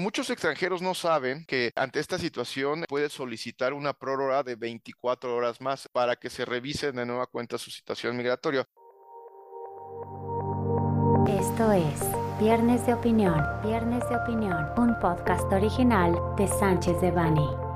Muchos extranjeros no saben que ante esta situación puede solicitar una prórroga de 24 horas más para que se revise de nueva cuenta su situación migratoria. Esto es Viernes de Opinión, Viernes de Opinión, un podcast original de Sánchez de Bani.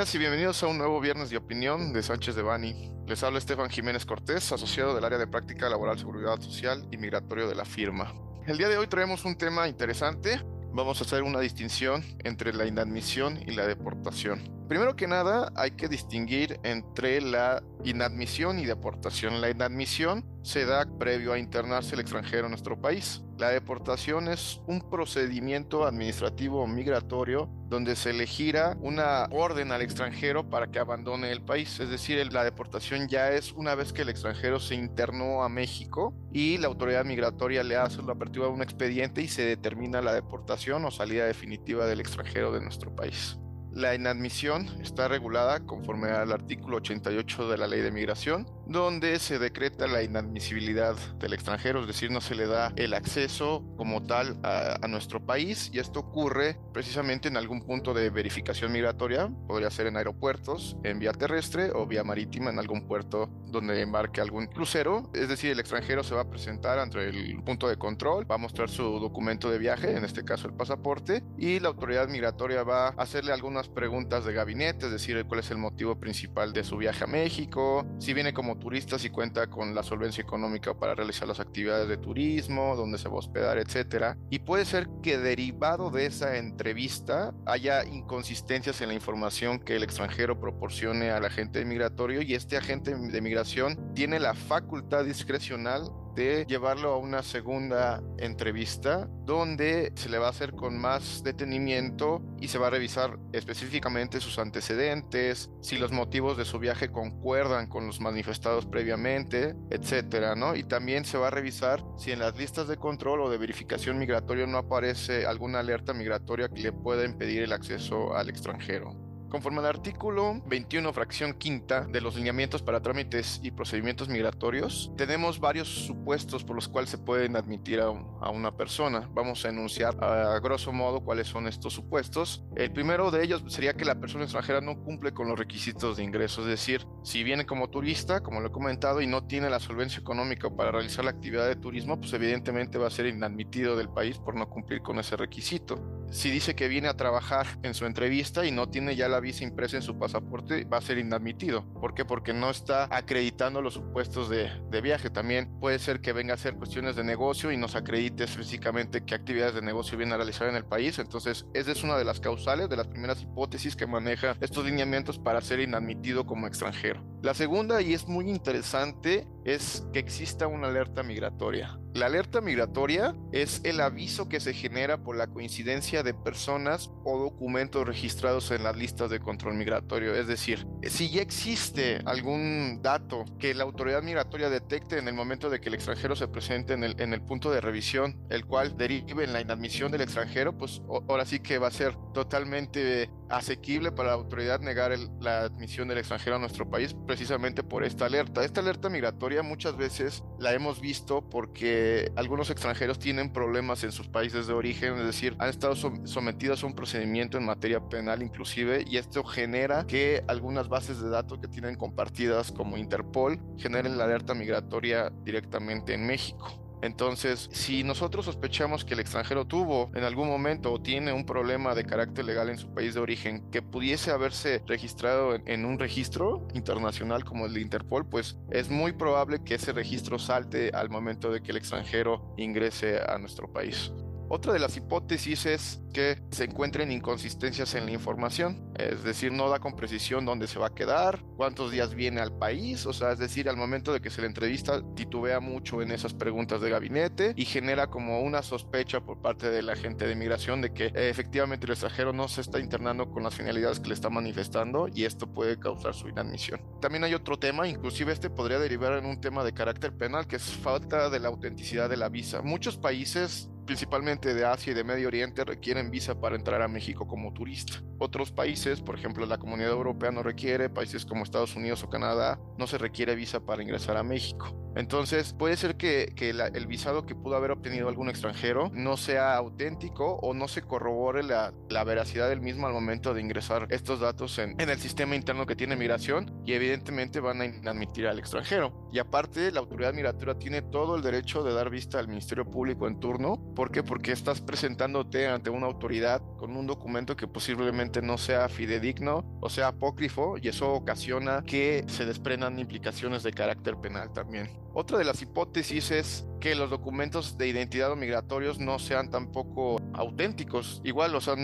Y bienvenidos a un nuevo Viernes de Opinión de Sánchez de Bani. Les habla Estefan Jiménez Cortés, asociado del área de práctica laboral, seguridad social y migratorio de la firma. El día de hoy traemos un tema interesante. Vamos a hacer una distinción entre la inadmisión y la deportación. Primero que nada, hay que distinguir entre la inadmisión y deportación. La inadmisión se da previo a internarse el extranjero en nuestro país. La deportación es un procedimiento administrativo migratorio donde se le gira una orden al extranjero para que abandone el país. Es decir, la deportación ya es una vez que el extranjero se internó a México y la autoridad migratoria le hace la apertura de un expediente y se determina la deportación o salida definitiva del extranjero de nuestro país. La inadmisión está regulada conforme al artículo 88 de la Ley de Migración, donde se decreta la inadmisibilidad del extranjero, es decir, no se le da el acceso como tal a, nuestro país. Y esto ocurre precisamente en algún punto de verificación migratoria, podría ser en aeropuertos, en vía terrestre o vía marítima en algún puerto donde embarque algún crucero, es decir, el extranjero se va a presentar ante el punto de control, va a mostrar su documento de viaje, en este caso el pasaporte, y la autoridad migratoria va a hacerle algunas preguntas de gabinete, es decir, cuál es el motivo principal de su viaje a México, si viene como turista, si cuenta con la solvencia económica para realizar las actividades de turismo, dónde se va a hospedar, etcétera. Y puede ser que derivado de esa entrevista haya inconsistencias en la información que el extranjero proporcione al agente migratorio y este agente de migración tiene la facultad discrecional de llevarlo a una segunda entrevista donde se le va a hacer con más detenimiento y se va a revisar específicamente sus antecedentes, si los motivos de su viaje concuerdan con los manifestados previamente, etcétera, ¿no? Y también se va a revisar si en las listas de control o de verificación migratoria no aparece alguna alerta migratoria que le pueda impedir el acceso al extranjero. Conforme al artículo 21, fracción quinta de los lineamientos para trámites y procedimientos migratorios, tenemos varios supuestos por los cuales se pueden admitir a, una persona. Vamos a enunciar a, grosso modo cuáles son estos supuestos. El primero de ellos sería que la persona extranjera no cumple con los requisitos de ingreso, es decir, si viene como turista, como lo he comentado, y no tiene la solvencia económica para realizar la actividad de turismo, pues evidentemente va a ser inadmitido del país por no cumplir con ese requisito. Si dice que viene a trabajar en su entrevista y no tiene ya la visa impresa en su pasaporte va a ser inadmitido. ¿Por qué? Porque no está acreditando los supuestos de, de viaje. También puede ser que venga a hacer cuestiones de negocio y nos acredite físicamente qué actividades de negocio viene a realizar en el país. Entonces, esa es una de las causales, de las primeras hipótesis que maneja estos lineamientos para ser inadmitido como extranjero. La segunda, y es muy interesante, es que exista una alerta migratoria. La alerta migratoria es el aviso que se genera por la coincidencia de personas o documentos registrados en las listas de control migratorio. Es decir, si ya existe algún dato que la autoridad migratoria detecte en el momento de que el extranjero se presente en el, en el punto de revisión, el cual derive en la inadmisión del extranjero, pues ahora sí que va a ser totalmente asequible para la autoridad negar la admisión del extranjero a nuestro país precisamente por esta alerta. Esta alerta migratoria muchas veces la hemos visto porque algunos extranjeros tienen problemas en sus países de origen, es decir, han estado sometidos a un procedimiento en materia penal inclusive y esto genera que algunas bases de datos que tienen compartidas como Interpol generen la alerta migratoria directamente en México. Entonces, si nosotros sospechamos que el extranjero tuvo en algún momento o tiene un problema de carácter legal en su país de origen que pudiese haberse registrado en, un registro internacional como el de Interpol, pues es muy probable que ese registro salte al momento de que el extranjero ingrese a nuestro país. Otra de las hipótesis es que se encuentren inconsistencias en la información, es decir, no da con precisión dónde se va a quedar, cuántos días viene al país, o sea, es decir, al momento de que se le entrevista titubea mucho en esas preguntas de gabinete y genera como una sospecha por parte de la gente de migración de que eh, efectivamente el extranjero no se está internando con las finalidades que le está manifestando y esto puede causar su inadmisión. También hay otro tema, inclusive este podría derivar en un tema de carácter penal, que es falta de la autenticidad de la visa. Muchos países principalmente de Asia y de Medio Oriente, requieren visa para entrar a México como turista. Otros países, por ejemplo la Comunidad Europea no requiere, países como Estados Unidos o Canadá, no se requiere visa para ingresar a México. Entonces, puede ser que, el visado que pudo haber obtenido algún extranjero no sea auténtico o no se corrobore la, veracidad del mismo al momento de ingresar estos datos en, en, el sistema interno que tiene migración y evidentemente van a inadmitir al extranjero. Y aparte, la autoridad migratoria tiene todo el derecho de dar vista al Ministerio Público en turno. ¿Por qué? Porque estás presentándote ante una autoridad con un documento que posiblemente no sea fidedigno o sea apócrifo y eso ocasiona que se desprendan implicaciones de carácter penal también. Otra de las hipótesis es que los documentos de identidad o migratorios no sean tampoco auténticos. Igual, o sea,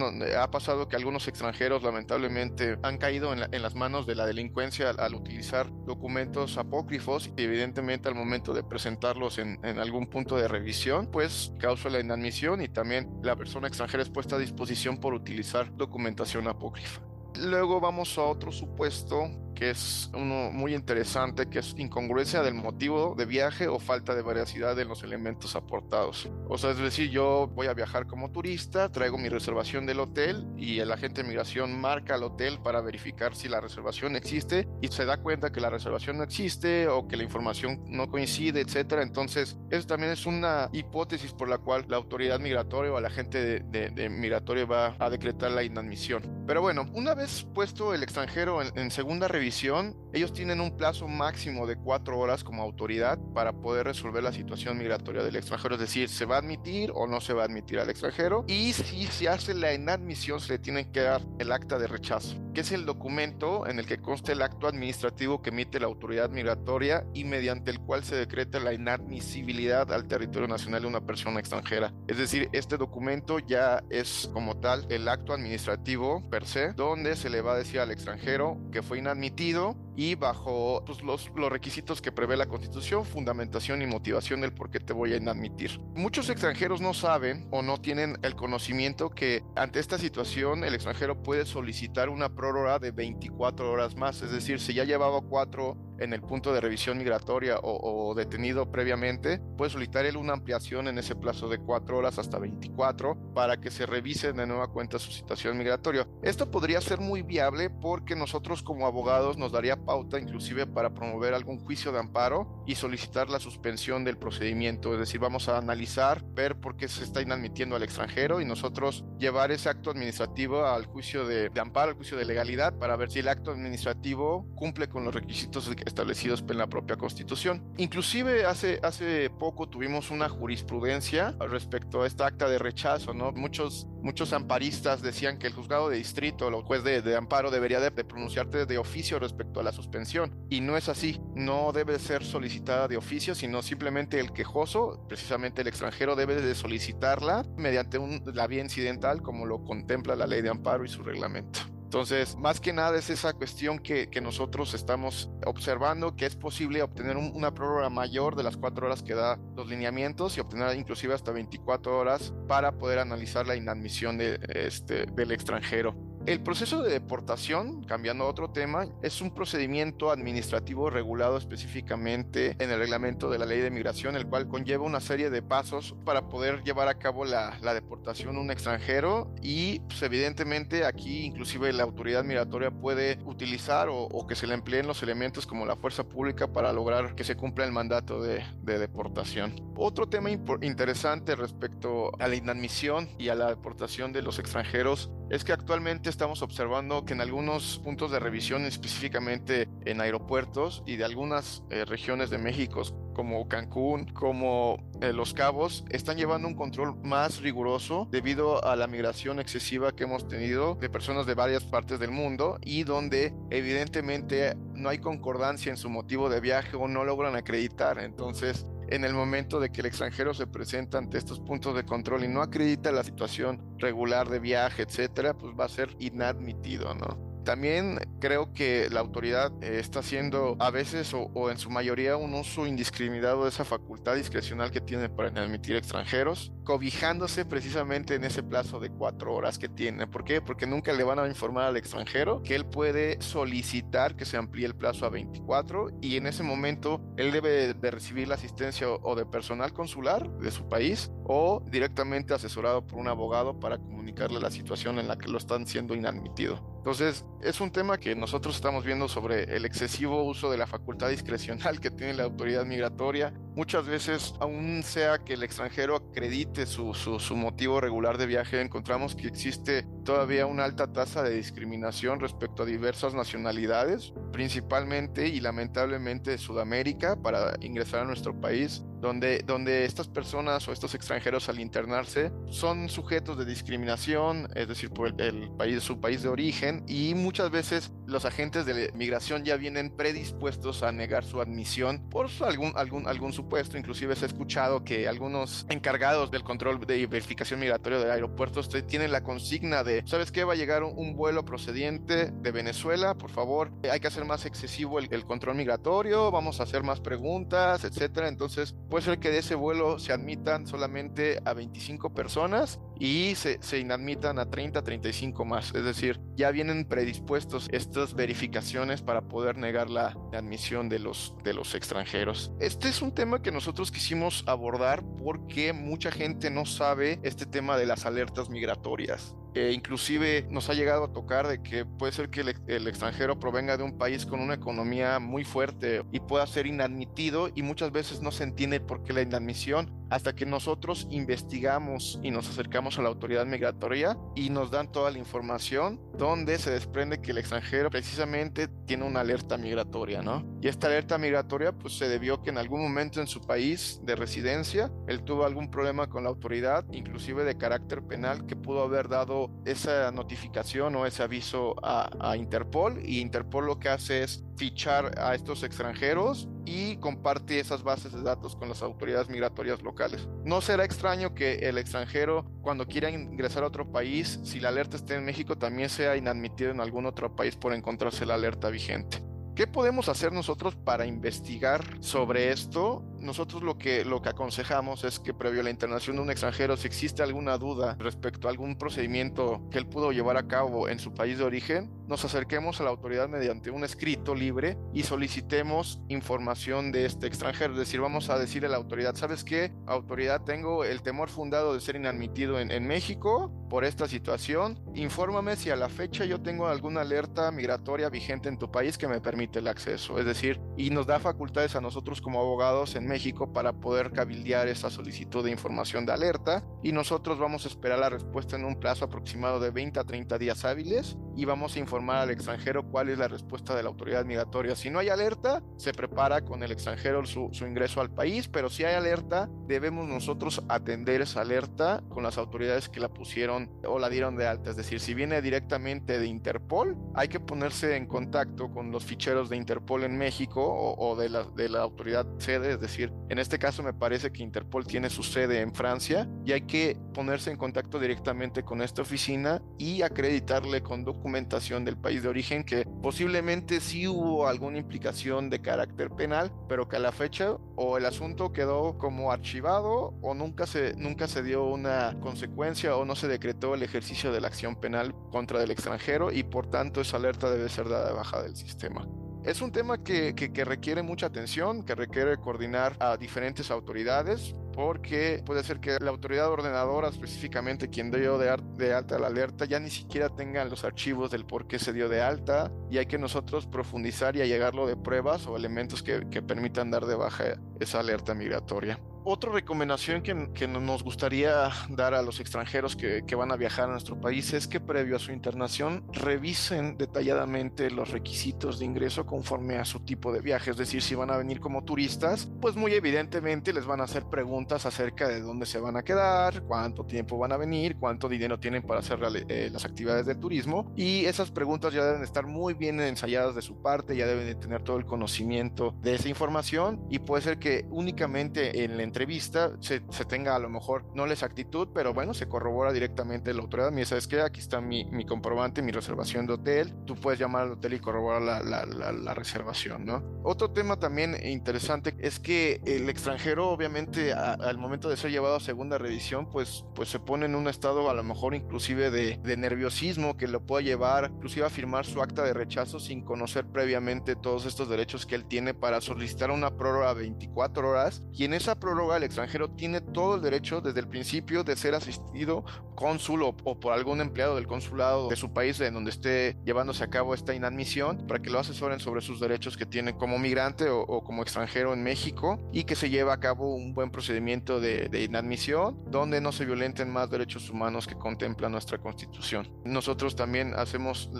ha pasado que algunos extranjeros lamentablemente han caído en, las manos de la delincuencia al, utilizar documentos apócrifos y evidentemente al momento de presentarlos en, en, algún punto de revisión, pues causa la inadmisión y también la persona extranjera es puesta a disposición por utilizar documentación apócrifa. Luego vamos a otro supuesto que es uno muy interesante, que es incongruencia del motivo de viaje o falta de veracidad en los elementos aportados. O sea, es decir, yo voy a viajar como turista, traigo mi reservación del hotel y el agente de migración marca al hotel para verificar si la reservación existe y se da cuenta que la reservación no existe o que la información no coincide, etcétera. Entonces, eso también es una hipótesis por la cual la autoridad migratoria o el agente de, de, va a decretar la inadmisión. Pero bueno, una vez puesto el extranjero en, en segunda revisión, ellos tienen un plazo máximo de cuatro horas como autoridad para poder resolver la situación migratoria del extranjero, es decir, se va a admitir o no se va a admitir al extranjero y si se hace la inadmisión se le tiene que dar el acta de rechazo, que es el documento en el que consta el acto administrativo que emite la autoridad migratoria y mediante el cual se decreta la inadmisibilidad al territorio nacional de una persona extranjera. Es decir, este documento ya es como tal el acto administrativo per se, donde se le va a decir al extranjero que fue inadmitido y bajo pues, los, los requisitos que prevé la Constitución, fundamentación y motivación del por qué te voy a inadmitir. Muchos extranjeros no saben o no tienen el conocimiento que ante esta situación el extranjero puede solicitar una prórroga de 24 horas más, es decir, si ya llevaba cuatro en el punto de revisión migratoria o, detenido previamente, puede solicitar él una ampliación en ese plazo de cuatro horas hasta 24 para que se revise de nueva cuenta su situación migratoria. Esto podría ser muy viable porque nosotros como abogados nos daría pauta inclusive para promover algún juicio de amparo y solicitar la suspensión del procedimiento, es decir, vamos a analizar, ver por qué se está inadmitiendo al extranjero y nosotros llevar ese acto administrativo al juicio de, amparo, al juicio de legalidad para ver si el acto administrativo cumple con los requisitos establecidos en la propia Constitución. Inclusive hace, hace poco tuvimos una jurisprudencia respecto a esta acta de rechazo, ¿no? Muchos, muchos amparistas decían que el juzgado de distrito, el juez de, amparo, debería de, pronunciarte de oficio respecto a la suspensión. Y no es así, no debe ser solicitada de oficio, sino simplemente el quejoso, precisamente el extranjero, debe de solicitarla mediante un, la vía incidental como lo contempla la ley de amparo y su reglamento. Entonces, más que nada es esa cuestión que, nosotros estamos observando, que es posible obtener una prórroga mayor de las cuatro horas que da los lineamientos y obtener inclusive hasta 24 horas para poder analizar la inadmisión de, este, del extranjero. El proceso de deportación, cambiando a otro tema, es un procedimiento administrativo regulado específicamente en el reglamento de la ley de migración, el cual conlleva una serie de pasos para poder llevar a cabo la, deportación de un extranjero y pues, evidentemente aquí inclusive la autoridad migratoria puede utilizar o, que se le empleen los elementos como la fuerza pública para lograr que se cumpla el mandato de, de deportación. Otro tema interesante respecto a la inadmisión y a la deportación de los extranjeros es que actualmente estamos observando que en algunos puntos de revisión, específicamente en aeropuertos y de algunas eh, regiones de México, como Cancún, como eh, Los Cabos, están llevando un control más riguroso debido a la migración excesiva que hemos tenido de personas de varias partes del mundo y donde evidentemente no hay concordancia en su motivo de viaje o no logran acreditar. Entonces, en el momento de que el extranjero se presenta ante estos puntos de control y no acredita la situación regular de viaje, etcétera, pues va a ser inadmitido, ¿no? También creo que la autoridad eh, está haciendo a veces o, en su mayoría un uso indiscriminado de esa facultad discrecional que tiene para admitir extranjeros, cobijándose precisamente en ese plazo de cuatro horas que tiene. ¿Por qué? Porque nunca le van a informar al extranjero que él puede solicitar que se amplíe el plazo a 24 y en ese momento él debe de recibir la asistencia o de personal consular de su país o directamente asesorado por un abogado para comunicarle la situación en la que lo están siendo inadmitido. Entonces, es un tema que nosotros estamos viendo sobre el excesivo uso de la facultad discrecional que tiene la autoridad migratoria. Muchas veces, aún sea que el extranjero acredite su, su, motivo regular de viaje, encontramos que existe todavía una alta tasa de discriminación respecto a diversas nacionalidades, principalmente y lamentablemente de Sudamérica, para ingresar a nuestro país donde, donde estas personas o estos extranjeros al internarse son sujetos de discriminación, es decir, por el, país, su país de origen, y muchas veces los agentes de migración ya vienen predispuestos a negar su admisión por algún, algún, algún supuesto. Inclusive se ha escuchado que algunos encargados del control de verificación migratoria de aeropuertos tienen la consigna de, ¿sabes qué? Va a llegar un, vuelo procediente de Venezuela, por favor, hay que hacer más excesivo el, el control migratorio, vamos a hacer más preguntas, etcétera. Entonces, puede ser que de ese vuelo se admitan solamente a 25 personas y se, se inadmitan a 30, 35 más. Es decir, ya vienen predispuestos estas verificaciones para poder negar la admisión de los, de los extranjeros. Este es un tema que nosotros quisimos abordar porque mucha gente no sabe este tema de las alertas migratorias. Eh, inclusive nos ha llegado a tocar de que puede ser que el, extranjero provenga de un país con una economía muy fuerte y pueda ser inadmitido y muchas veces no se entiende por qué la inadmisión hasta que nosotros investigamos y nos acercamos a la autoridad migratoria y nos dan toda la información donde se desprende que el extranjero precisamente tiene una alerta migratoria, ¿no? Y esta alerta migratoria pues se debió que en algún momento en su país de residencia él tuvo algún problema con la autoridad, inclusive de carácter penal, que pudo haber dado esa notificación o ese aviso a, a Interpol y Interpol lo que hace es fichar a estos extranjeros y comparte esas bases de datos con las autoridades migratorias locales. No será extraño que el extranjero, cuando quiera ingresar a otro país, si la alerta está en México, también sea inadmitido en algún otro país por encontrarse la alerta vigente. ¿Qué podemos hacer nosotros para investigar sobre esto? Nosotros lo que, lo que aconsejamos es que previo a la internación de un extranjero, si existe alguna duda respecto a algún procedimiento que él pudo llevar a cabo en su país de origen, nos acerquemos a la autoridad mediante un escrito libre y solicitemos información de este extranjero. Es decir, vamos a decirle a la autoridad, ¿sabes qué? Autoridad, tengo el temor fundado de ser inadmitido en, en México por esta situación. Infórmame si a la fecha yo tengo alguna alerta migratoria vigente en tu país que me permite el acceso. Es decir, y nos da facultades a nosotros como abogados en México para poder cabildear esa solicitud de información de alerta y nosotros vamos a esperar la respuesta en un plazo aproximado de 20 a 30 días hábiles y vamos a informar al extranjero cuál es la respuesta de la autoridad migratoria. Si no hay alerta, se prepara con el extranjero su, su, ingreso al país, pero si hay alerta, debemos nosotros atender esa alerta con las autoridades que la pusieron o la dieron de alta. Es decir, si viene directamente de Interpol, hay que ponerse en contacto con los ficheros de Interpol en México o, o de, la, de la autoridad sede. Es decir, en este caso me parece que Interpol tiene su sede en Francia y hay que ponerse en contacto directamente con esta oficina y acreditarle con documentación del país de origen que posiblemente sí hubo alguna implicación de carácter penal, pero que a la fecha o el asunto quedó como archivado o nunca se, nunca se dio una consecuencia o no se decretó el ejercicio de la acción penal contra el extranjero y por tanto esa alerta debe ser dada de baja del sistema. Es un tema que, requiere mucha atención, que requiere coordinar a diferentes autoridades, porque puede ser que la autoridad ordenadora, específicamente quien dio de, de, alta la alerta, ya ni siquiera tenga los archivos del por qué se dio de alta y hay que nosotros profundizar y allegarlo de pruebas o elementos que permitan dar de baja esa alerta migratoria otra recomendación que, que, nos gustaría dar a los extranjeros que, que, van a viajar a nuestro país es que previo a su internación revisen detalladamente los requisitos de ingreso conforme a su tipo de viaje. Es decir, si van a venir como turistas, pues muy evidentemente les van a hacer preguntas acerca de dónde se van a quedar, cuánto tiempo van a venir, cuánto dinero tienen para hacer eh, las actividades de turismo. Y esas preguntas ya deben estar muy bien ensayadas de su parte, ya deben de tener todo el conocimiento de esa información y puede ser que únicamente en la entrevista se, se, tenga a lo mejor no la exactitud, pero bueno, se corrobora directamente la autoridad. Mira, ¿sabes qué? Aquí está mi, mi comprobante, mi reservación de hotel. Tú puedes llamar al hotel y corroborar la, la, la, reservación, ¿no? Otro tema también interesante es que el extranjero, obviamente, al momento de ser llevado a segunda revisión, pues, pues se pone en un estado a lo mejor inclusive de, de nerviosismo que lo puede llevar inclusive a firmar su acta de rechazo sin conocer previamente todos estos derechos que él tiene para solicitar una prórroga 24 horas y en esa prórroga prórroga, el extranjero tiene todo el derecho desde el principio de ser asistido cónsul o, por algún empleado del consulado de su país en donde esté llevándose a cabo esta inadmisión para que lo asesoren sobre sus derechos que tiene como migrante o, como extranjero en México y que se lleve a cabo un buen procedimiento de, inadmisión donde no se violenten más derechos humanos que contempla nuestra constitución. Nosotros también hacemos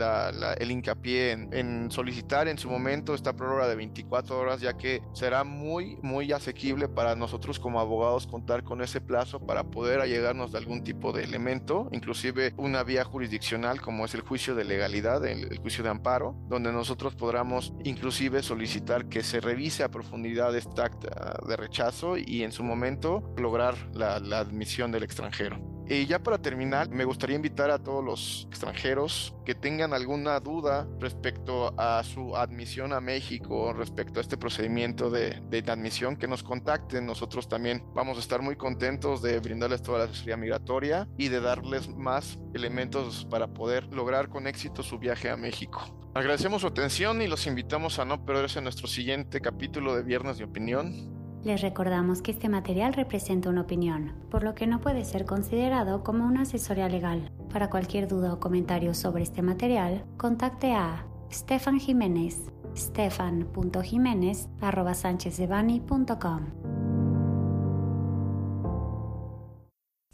el hincapié en, en solicitar en su momento esta prórroga de 24 horas ya que será muy, muy asequible para nosotros como abogados contar con ese plazo para poder allegarnos de algún tipo de elemento, inclusive una vía jurisdiccional como es el juicio de legalidad, el, juicio de amparo, donde nosotros podamos inclusive solicitar que se revise a profundidad esta acta de rechazo y en su momento lograr la admisión del extranjero. Y ya para terminar, me gustaría invitar a todos los extranjeros que tengan alguna duda respecto a su admisión a México, respecto a este procedimiento de, de admisión, que nos contacten. Nosotros también vamos a estar muy contentos de brindarles toda la asesoría migratoria y de darles más elementos para poder lograr con éxito su viaje a México. Agradecemos su atención y los invitamos a no perderse nuestro siguiente capítulo de Viernes de Opinión. Les recordamos que este material representa una opinión, por lo que no puede ser considerado como una asesoría legal. Para cualquier duda o comentario sobre este material, contacte a Stefan Jiménez, stefan.jiménez.com.